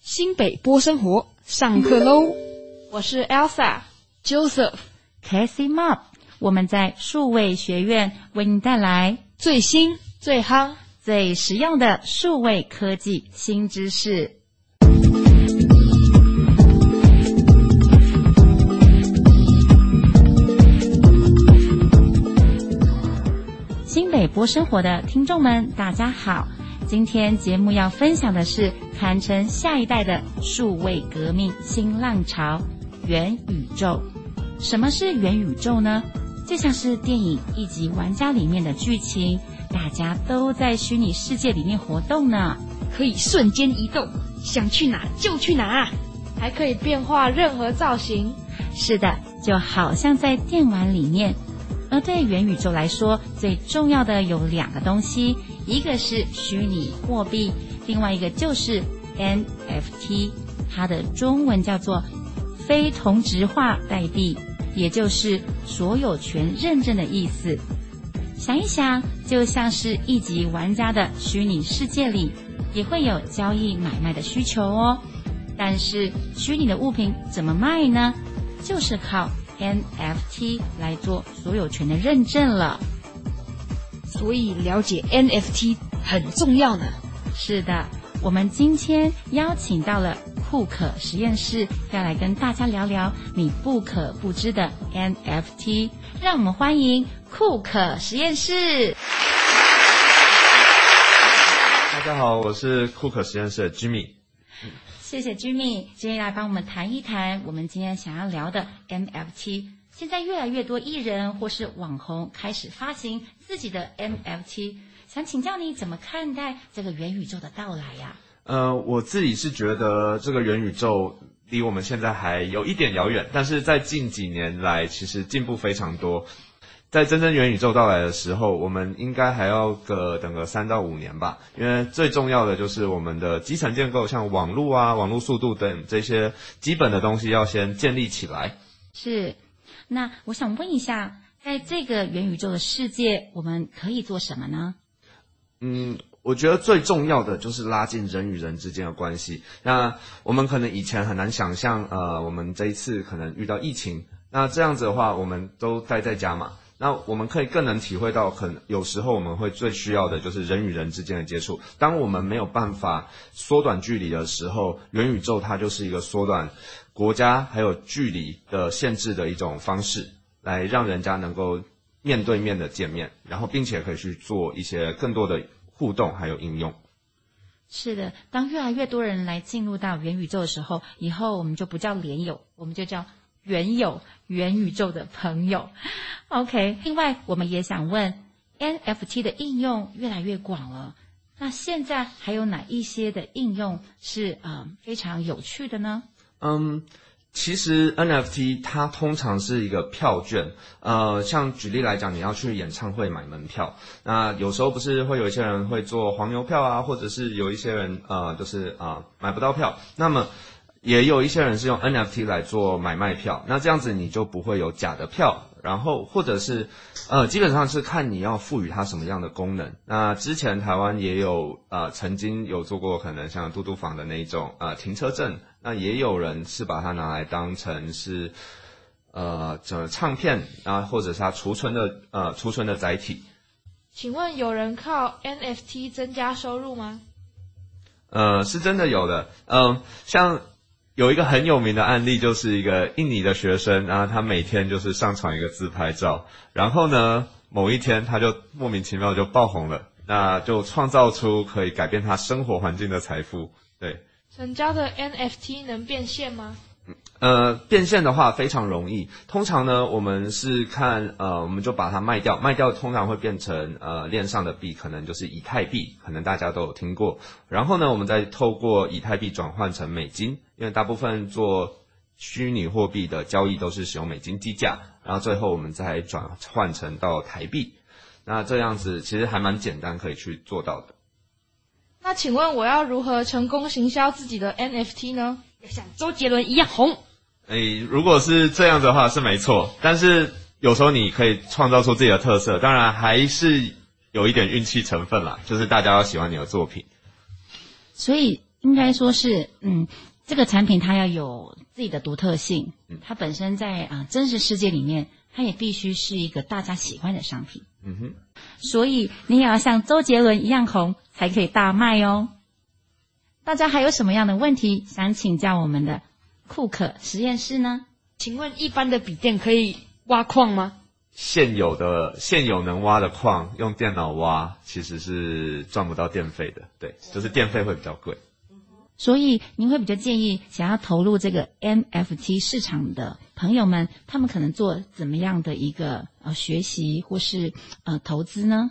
新北波生活上课喽！我是 Elsa、Joseph、Casey Mop，我们在数位学院为您带来最新、最夯、最实用的数位科技新知识。新北波生活的听众们，大家好。今天节目要分享的是堪称下一代的数位革命新浪潮——元宇宙。什么是元宇宙呢？就像是电影《一级玩家》里面的剧情，大家都在虚拟世界里面活动呢，可以瞬间移动，想去哪就去哪，还可以变化任何造型。是的，就好像在电玩里面。而对元宇宙来说，最重要的有两个东西。一个是虚拟货币，另外一个就是 NFT，它的中文叫做非同质化代币，也就是所有权认证的意思。想一想，就像是一级玩家的虚拟世界里，也会有交易买卖的需求哦。但是虚拟的物品怎么卖呢？就是靠 NFT 来做所有权的认证了。所以了解 NFT 很重要呢。是的，我们今天邀请到了库可实验室，要来跟大家聊聊你不可不知的 NFT。让我们欢迎库可实验室。大家好，我是库可实验室的 Jimmy。谢谢 Jimmy，今天来帮我们谈一谈我们今天想要聊的 NFT。现在越来越多艺人或是网红开始发行自己的 NFT，想请教你怎么看待这个元宇宙的到来呀？呃，我自己是觉得这个元宇宙离我们现在还有一点遥远，但是在近几年来其实进步非常多。在真正元宇宙到来的时候，我们应该还要个等个三到五年吧，因为最重要的就是我们的基层建构，像网络啊、网络速度等这些基本的东西要先建立起来。是。那我想问一下，在这个元宇宙的世界，我们可以做什么呢？嗯，我觉得最重要的就是拉近人与人之间的关系。那我们可能以前很难想象，呃，我们这一次可能遇到疫情，那这样子的话，我们都待在家嘛。那我们可以更能体会到，可能有时候我们会最需要的就是人与人之间的接触。当我们没有办法缩短距离的时候，元宇宙它就是一个缩短国家还有距离的限制的一种方式，来让人家能够面对面的见面，然后并且可以去做一些更多的互动还有应用。是的，当越来越多人来进入到元宇宙的时候，以后我们就不叫连友，我们就叫。原有元宇宙的朋友，OK。另外，我们也想问，NFT 的应用越来越广了，那现在还有哪一些的应用是呃非常有趣的呢？嗯，其实 NFT 它通常是一个票券，呃，像举例来讲，你要去演唱会买门票，那有时候不是会有一些人会做黄牛票啊，或者是有一些人呃就是啊、买不到票，那么。也有一些人是用 NFT 来做买卖票，那这样子你就不会有假的票，然后或者是，呃，基本上是看你要赋予它什么样的功能。那之前台湾也有呃曾经有做过可能像嘟嘟房的那一种呃停车证，那也有人是把它拿来当成是呃这唱片啊，或者是它储存的呃储存的载体。请问有人靠 NFT 增加收入吗？呃，是真的有的，嗯、呃，像。有一个很有名的案例，就是一个印尼的学生，然后他每天就是上传一个自拍照，然后呢，某一天他就莫名其妙就爆红了，那就创造出可以改变他生活环境的财富。对，成交的 NFT 能变现吗？呃，变现的话非常容易。通常呢，我们是看呃，我们就把它卖掉，卖掉通常会变成呃链上的币，可能就是以太币，可能大家都有听过。然后呢，我们再透过以太币转换成美金，因为大部分做虚拟货币的交易都是使用美金计价，然后最后我们再转换成到台币。那这样子其实还蛮简单，可以去做到的。那请问我要如何成功行销自己的 NFT 呢？要像周杰伦一样红？诶，如果是这样的话是没错，但是有时候你可以创造出自己的特色，当然还是有一点运气成分啦，就是大家要喜欢你的作品。所以应该说是，嗯，这个产品它要有自己的独特性，它本身在啊、呃、真实世界里面，它也必须是一个大家喜欢的商品。嗯哼，所以你也要像周杰伦一样红，才可以大卖哦。大家还有什么样的问题想请教我们的库克实验室呢？请问一般的笔电可以挖矿吗？现有的现有能挖的矿，用电脑挖其实是赚不到电费的，对，就是电费会比较贵。所以您会比较建议想要投入这个 NFT 市场的朋友们，他们可能做怎么样的一个呃学习或是呃投资呢？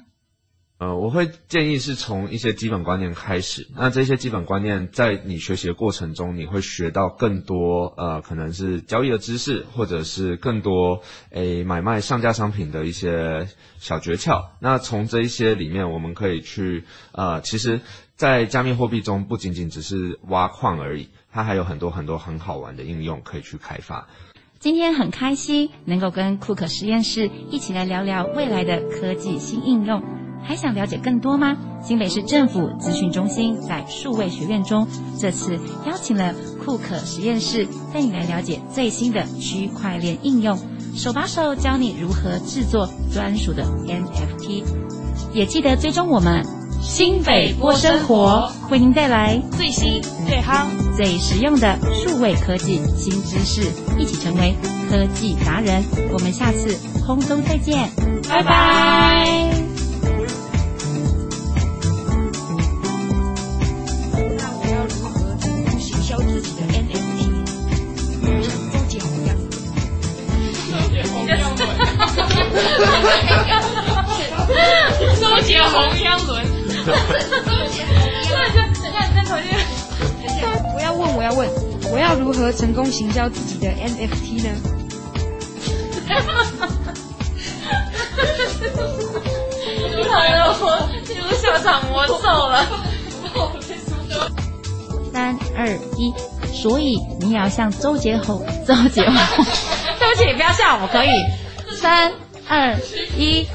呃，我会建议是从一些基本观念开始。那这些基本观念在你学习的过程中，你会学到更多呃，可能是交易的知识，或者是更多诶买卖上架商品的一些小诀窍。那从这一些里面，我们可以去呃，其实，在加密货币中，不仅仅只是挖矿而已，它还有很多很多很好玩的应用可以去开发。今天很开心能够跟库克实验室一起来聊聊未来的科技新应用。还想了解更多吗？新北市政府资讯中心在数位学院中，这次邀请了库克实验室带你来了解最新的区块链应用，手把手教你如何制作专属的 NFT。也记得追踪我们新北波生活，为您带来最新、最夯、最实用的数位科技新知识，一起成为科技达人。我们下次空中再见，拜拜。红央轮，周杰红央轮，等下你再重新。我要问，我要问，我要如何成功行销自己的 NFT 呢？你来了，我进入下场魔咒了。三二一，所以你也要像周杰红，周杰红，对不起，不要笑，我可以。三二一。